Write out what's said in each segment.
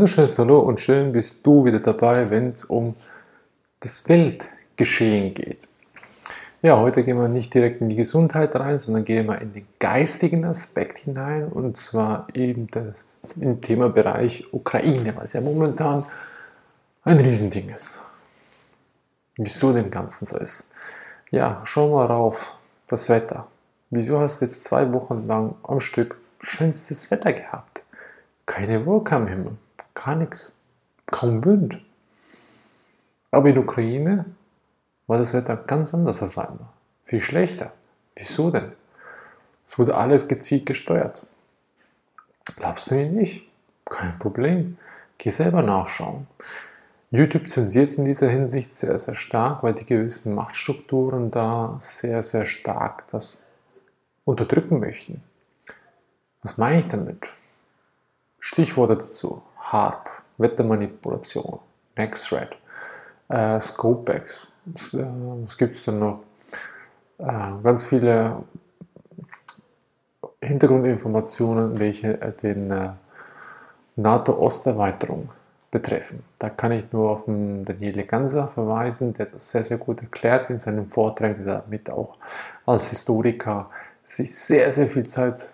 wunderschönes Hallo und schön bist du wieder dabei, wenn es um das Weltgeschehen geht. Ja, heute gehen wir nicht direkt in die Gesundheit rein, sondern gehen wir in den geistigen Aspekt hinein und zwar eben das im Themabereich Ukraine, weil es ja momentan ein Riesending ist. Wieso dem Ganzen so ist? Ja, schauen wir rauf, das Wetter. Wieso hast du jetzt zwei Wochen lang am Stück schönstes Wetter gehabt? Keine Wolke am Himmel, gar nichts, kaum Wind. Aber in der Ukraine war das Wetter ganz anders auf einmal, viel schlechter. Wieso denn? Es wurde alles gezielt gesteuert. Glaubst du mir nicht? Kein Problem. Geh selber nachschauen. YouTube zensiert in dieser Hinsicht sehr, sehr stark, weil die gewissen Machtstrukturen da sehr, sehr stark das unterdrücken möchten. Was meine ich damit? Stichworte dazu: HARP, Wettermanipulation, NextRed, äh, Scopex. Was, äh, was gibt es denn noch? Äh, ganz viele Hintergrundinformationen, welche äh, den äh, NATO-Osterweiterung betreffen. Da kann ich nur auf den Daniele Ganser verweisen, der das sehr, sehr gut erklärt in seinem Vortrag, der damit auch als Historiker sich sehr, sehr viel Zeit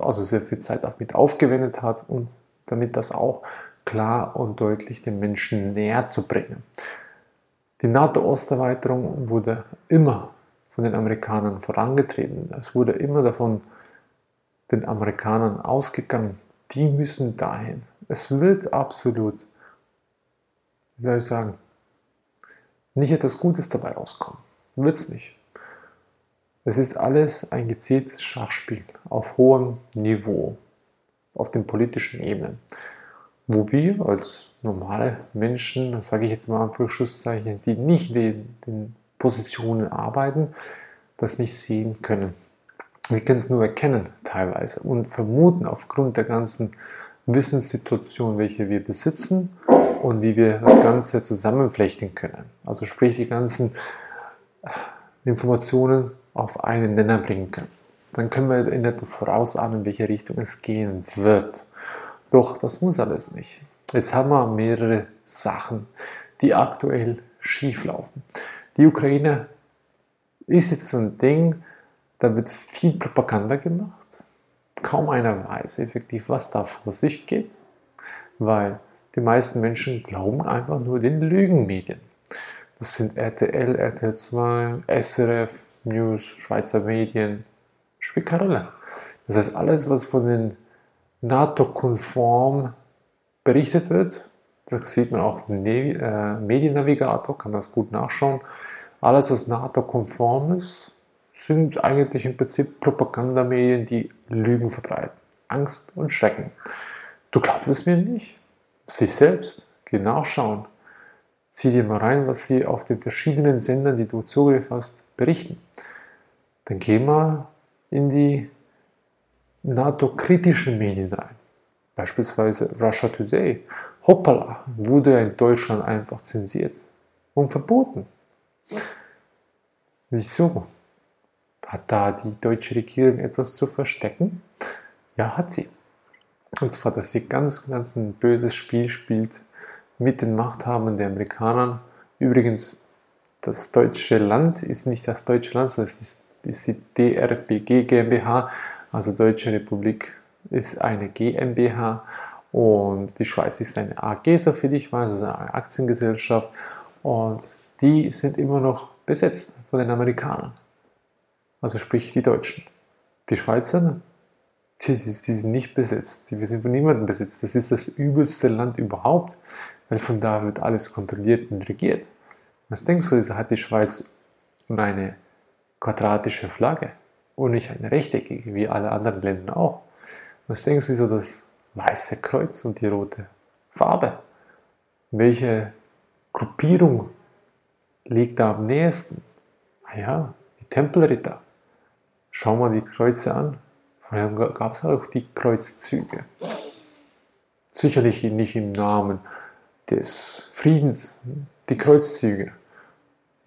also sehr viel Zeit auch mit aufgewendet hat und damit das auch klar und deutlich den Menschen näher zu bringen. Die NATO-Osterweiterung wurde immer von den Amerikanern vorangetrieben. Es wurde immer davon den Amerikanern ausgegangen, die müssen dahin. Es wird absolut, wie soll ich sagen, nicht etwas Gutes dabei rauskommen. Wird es nicht. Es ist alles ein gezieltes Schachspiel auf hohem Niveau, auf den politischen Ebenen, wo wir als normale Menschen, sage ich jetzt mal Anführungszeichen, die nicht in den Positionen arbeiten, das nicht sehen können. Wir können es nur erkennen teilweise und vermuten aufgrund der ganzen Wissenssituation, welche wir besitzen und wie wir das Ganze zusammenflechten können. Also sprich die ganzen Informationen auf einen Nenner bringen können. Dann können wir in etwa vorausahnen, in welche Richtung es gehen wird. Doch das muss alles nicht. Jetzt haben wir mehrere Sachen, die aktuell schief laufen. Die Ukraine ist jetzt so ein Ding, da wird viel Propaganda gemacht. Kaum einer weiß effektiv, was da vor sich geht, weil die meisten Menschen glauben einfach nur den Lügenmedien. Das sind RTL, RTL 2, SRF, News, Schweizer Medien, spielt keine Rolle. Das heißt, alles, was von den NATO-konform berichtet wird, das sieht man auch im äh, Mediennavigator, kann das gut nachschauen. Alles, was NATO-konform ist, sind eigentlich im Prinzip Propagandamedien, die Lügen verbreiten. Angst und Schrecken. Du glaubst es mir nicht? Sich selbst. Geh nachschauen. Zieh dir mal rein, was sie auf den verschiedenen Sendern, die du Zugriff hast, berichten. Dann geh mal in die NATO-kritischen Medien rein. Beispielsweise Russia Today. Hoppala, wurde in Deutschland einfach zensiert und verboten. Wieso? Hat da die deutsche Regierung etwas zu verstecken? Ja, hat sie. Und zwar, dass sie ganz, ganz ein böses Spiel spielt mit den Machthabern der Amerikanern. Übrigens das deutsche Land ist nicht das deutsche Land, sondern es ist, ist die DRBG GmbH, also Deutsche Republik ist eine GmbH und die Schweiz ist eine AG, so viel ich weiß, also eine Aktiengesellschaft und die sind immer noch besetzt von den Amerikanern, also sprich die Deutschen. Die Schweizer, die, die sind nicht besetzt, die sind von niemandem besetzt. Das ist das übelste Land überhaupt, weil von da wird alles kontrolliert und regiert. Was denkst du, wieso hat die Schweiz eine quadratische Flagge und nicht eine rechteckige, wie alle anderen Länder auch? Was denkst du, wieso das weiße Kreuz und die rote Farbe? Welche Gruppierung liegt da am nächsten? Ah ja, die Tempelritter. Schau mal die Kreuze an. Vorher gab es auch die Kreuzzüge. Sicherlich nicht im Namen des Friedens, die Kreuzzüge.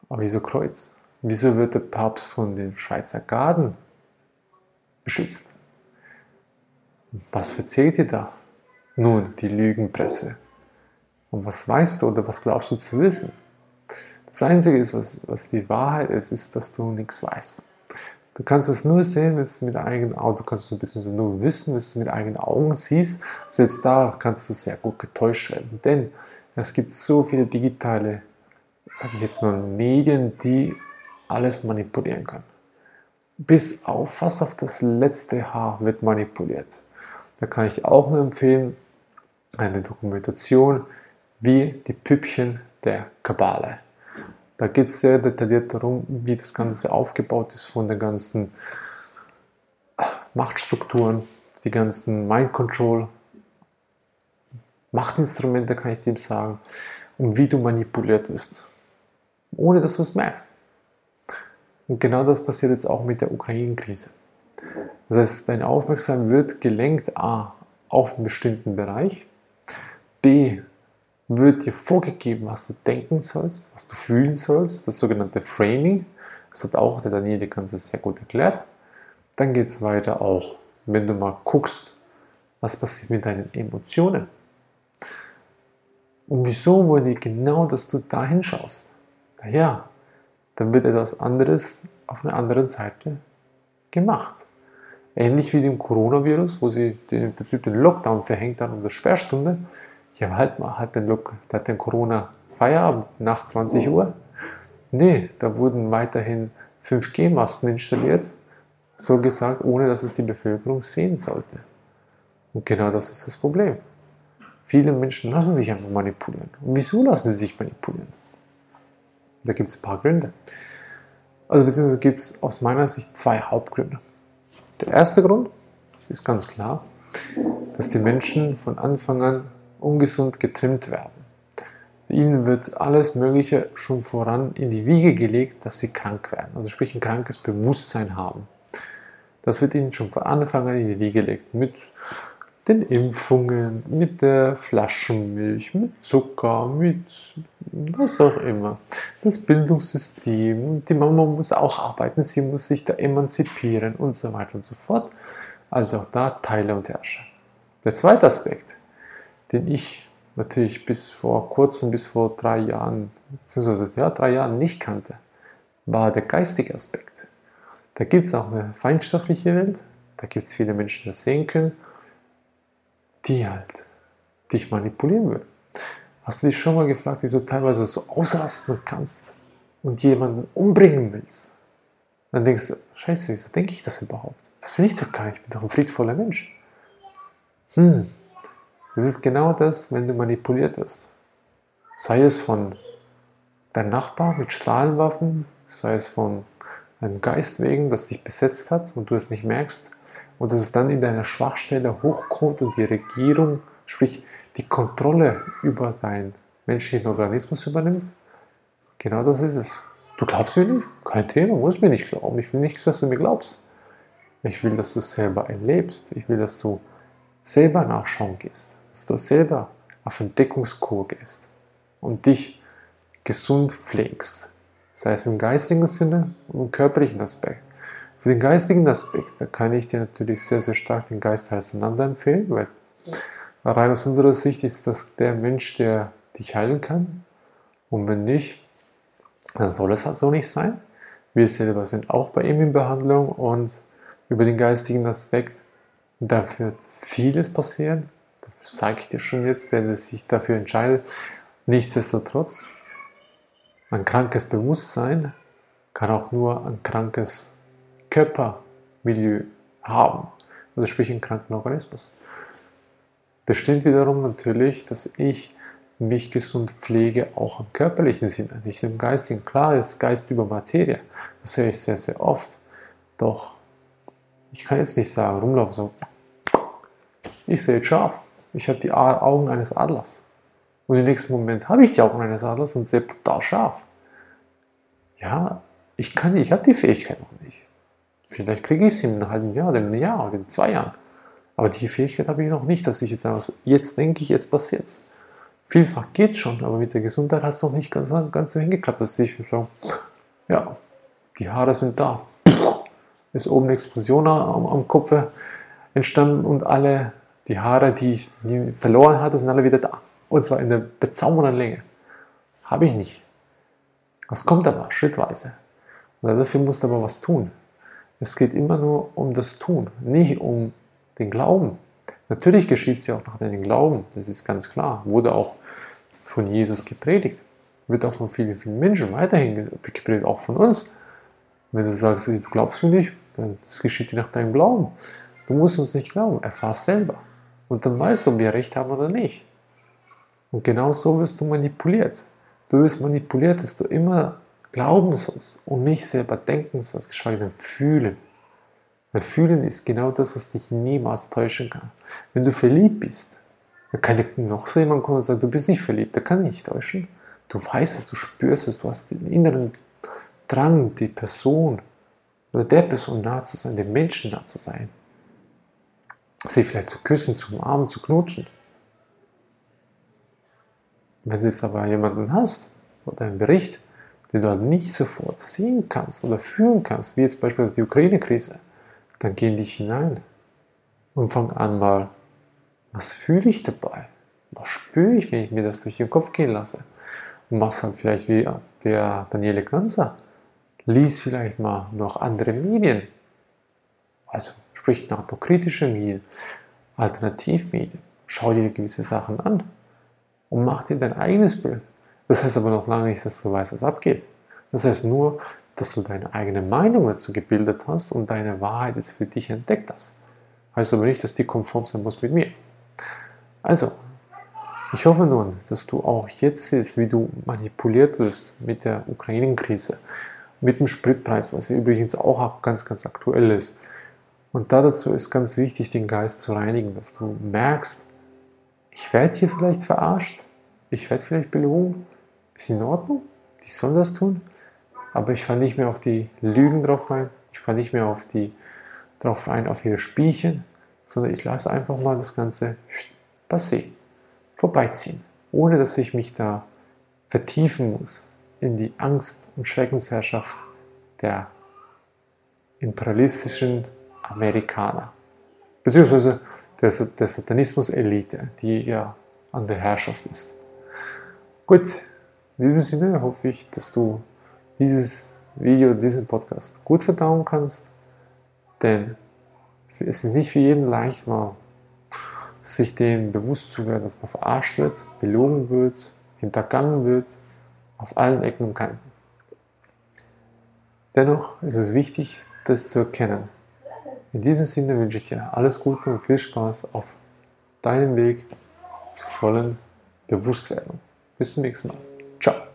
Aber wieso Kreuz? Wieso wird der Papst von den Schweizer Garden beschützt? Was verzählt ihr da? Nun, die Lügenpresse. Und was weißt du oder was glaubst du zu wissen? Das Einzige, ist, was, was die Wahrheit ist, ist, dass du nichts weißt. Du kannst es nur sehen, wenn es mit eigenen Augen, du kannst es nur wissen, wenn du es mit eigenen Augen siehst. Selbst da kannst du sehr gut getäuscht werden. Denn es gibt so viele digitale, sage ich jetzt mal, Medien, die alles manipulieren können. Bis auf fast auf das letzte Haar wird manipuliert. Da kann ich auch nur empfehlen, eine Dokumentation wie die Püppchen der Kabale. Da geht es sehr detailliert darum, wie das Ganze aufgebaut ist von den ganzen Machtstrukturen, die ganzen Mind Control, Machtinstrumente, kann ich dem sagen, und wie du manipuliert wirst, ohne dass du es merkst. Und genau das passiert jetzt auch mit der Ukraine-Krise. Das heißt, deine Aufmerksamkeit wird gelenkt A auf einen bestimmten Bereich, B wird dir vorgegeben, was du denken sollst, was du fühlen sollst, das sogenannte Framing. Das hat auch der Daniele Ganze sehr gut erklärt. Dann geht es weiter auch, wenn du mal guckst, was passiert mit deinen Emotionen. Und wieso wollen die genau, dass du da hinschaust? Naja, dann wird etwas anderes auf einer anderen Seite gemacht. Ähnlich wie dem Coronavirus, wo sie den, den Lockdown verhängt haben oder Sperrstunde, ja, halt mal, hat den, Look, hat den Corona Feierabend nach 20 Uhr? Nee, da wurden weiterhin 5G-Masten installiert, so gesagt, ohne dass es die Bevölkerung sehen sollte. Und genau das ist das Problem. Viele Menschen lassen sich einfach manipulieren. Und wieso lassen sie sich manipulieren? Da gibt es ein paar Gründe. Also beziehungsweise gibt es aus meiner Sicht zwei Hauptgründe. Der erste Grund ist ganz klar, dass die Menschen von Anfang an ungesund getrimmt werden. Ihnen wird alles Mögliche schon voran in die Wiege gelegt, dass sie krank werden, also sprich ein krankes Bewusstsein haben. Das wird ihnen schon von Anfang an in die Wiege gelegt mit den Impfungen, mit der Flaschenmilch, mit Zucker, mit was auch immer. Das Bildungssystem, die Mama muss auch arbeiten, sie muss sich da emanzipieren und so weiter und so fort. Also auch da Teile und Herrscher. Der zweite Aspekt den ich natürlich bis vor kurzem, bis vor drei Jahren, beziehungsweise ja, drei Jahren nicht kannte, war der geistige Aspekt. Da gibt es auch eine feinstoffliche Welt, da gibt es viele Menschen, die das sehen können, die halt dich manipulieren würden. Hast du dich schon mal gefragt, wieso du teilweise so ausrasten kannst und jemanden umbringen willst? Dann denkst du, scheiße, wieso denke ich das überhaupt? Das will ich doch gar nicht, ich bin doch ein friedvoller Mensch. Hm, es ist genau das, wenn du manipuliert wirst. Sei es von deinem Nachbar mit Strahlenwaffen, sei es von einem Geist wegen, das dich besetzt hat und du es nicht merkst, und dass es dann in deiner Schwachstelle hochkommt und die Regierung, sprich die Kontrolle über deinen menschlichen Organismus übernimmt. Genau das ist es. Du glaubst mir nicht? Kein Thema, muss mir nicht glauben. Ich will nicht, dass du mir glaubst. Ich will, dass du es selber erlebst. Ich will, dass du selber nachschauen gehst dass du selber auf Entdeckungskur gehst und dich gesund pflegst. Sei es im geistigen Sinne und im körperlichen Aspekt. Für den geistigen Aspekt, da kann ich dir natürlich sehr, sehr stark den Geist auseinander empfehlen, weil rein aus unserer Sicht ist das der Mensch, der dich heilen kann. Und wenn nicht, dann soll es halt so nicht sein. Wir selber sind auch bei ihm in Behandlung und über den geistigen Aspekt, da wird vieles passieren, sage ich dir schon jetzt, wenn es sich dafür entscheidet. Nichtsdestotrotz, ein krankes Bewusstsein kann auch nur ein krankes Körpermilieu haben, also sprich einen kranken Organismus. Bestimmt wiederum natürlich, dass ich mich gesund pflege, auch im körperlichen Sinne, nicht im geistigen. Klar ist Geist über Materie, das höre ich sehr, sehr oft. Doch ich kann jetzt nicht sagen, rumlaufen so, ich sehe scharf ich habe die Augen eines Adlers. Und im nächsten Moment habe ich die Augen eines Adlers und sehe total scharf. Ja, ich kann nicht, ich habe die Fähigkeit noch nicht. Vielleicht kriege ich sie in einem halben Jahr, in einem Jahr in zwei Jahren. Aber die Fähigkeit habe ich noch nicht, dass ich jetzt sage, jetzt denke ich, jetzt passiert es. Vielfach geht schon, aber mit der Gesundheit hat es noch nicht ganz, ganz so hingeklappt, dass ich so, ja, die Haare sind da. Ist oben eine Explosion am, am Kopf entstanden und alle Die Haare, die ich verloren hatte, sind alle wieder da. Und zwar in der bezaubernden Länge. Habe ich nicht. Das kommt aber schrittweise. Und dafür musst du aber was tun. Es geht immer nur um das Tun, nicht um den Glauben. Natürlich geschieht es ja auch nach deinem Glauben, das ist ganz klar. Wurde auch von Jesus gepredigt. Wird auch von vielen, vielen Menschen weiterhin gepredigt, auch von uns. Wenn du sagst, du glaubst mir nicht, dann das geschieht dir nach deinem Glauben. Du musst uns nicht glauben, erfahrst selber. Und dann weißt du, ob wir recht haben oder nicht. Und genau so wirst du manipuliert. Du wirst manipuliert, dass du immer glauben sollst und nicht selber denken sollst, geschweige denn fühlen. Weil fühlen ist genau das, was dich niemals täuschen kann. Wenn du verliebt bist, dann kann noch so jemand kommen und sagen, du bist nicht verliebt, der kann dich nicht täuschen. Du weißt es, du spürst es, du hast den inneren Drang, die Person oder der Person nah zu sein, dem Menschen nah zu sein. Sie vielleicht zu küssen, zu umarmen, zu knutschen. Wenn du jetzt aber jemanden hast oder einen Bericht, den du halt nicht sofort sehen kannst oder fühlen kannst, wie jetzt beispielsweise die Ukraine-Krise, dann geh in dich hinein und fang an mal, was fühle ich dabei? Was spüre ich, wenn ich mir das durch den Kopf gehen lasse? Und machst halt vielleicht wie der Daniele Glanzer. Lies vielleicht mal noch andere Medien. Also sprich NATO-kritische Medien, Alternativmedien. Schau dir gewisse Sachen an und mach dir dein eigenes Bild. Das heißt aber noch lange nicht, dass du weißt, was abgeht. Das heißt nur, dass du deine eigene Meinung dazu gebildet hast und deine Wahrheit jetzt für dich entdeckt hast. Heißt aber nicht, dass die konform sein muss mit mir. Also, ich hoffe nun, dass du auch jetzt siehst, wie du manipuliert wirst mit der Ukraine-Krise, mit dem Spritpreis, was übrigens auch ganz, ganz aktuell ist. Und da dazu ist ganz wichtig, den Geist zu reinigen, dass du merkst, ich werde hier vielleicht verarscht, ich werde vielleicht belogen, ist in Ordnung, die sollen das tun, aber ich fahre nicht mehr auf die Lügen drauf rein, ich fahre nicht mehr auf die drauf rein, auf ihre Spielchen, sondern ich lasse einfach mal das Ganze passieren, vorbeiziehen, ohne dass ich mich da vertiefen muss in die Angst- und Schreckensherrschaft der imperialistischen Amerikaner, beziehungsweise der, der Satanismus-Elite, die ja an der Herrschaft ist. Gut, in diesem Sinne hoffe ich, dass du dieses Video, diesen Podcast gut verdauen kannst, denn es ist nicht für jeden leicht, mal sich dem bewusst zu werden, dass man verarscht wird, belogen wird, hintergangen wird, auf allen Ecken und Kanten. Dennoch ist es wichtig, das zu erkennen in diesem Sinne wünsche ich dir alles Gute und viel Spaß auf deinem Weg zur vollen Bewusstwerdung. Bis zum nächsten Mal. Ciao.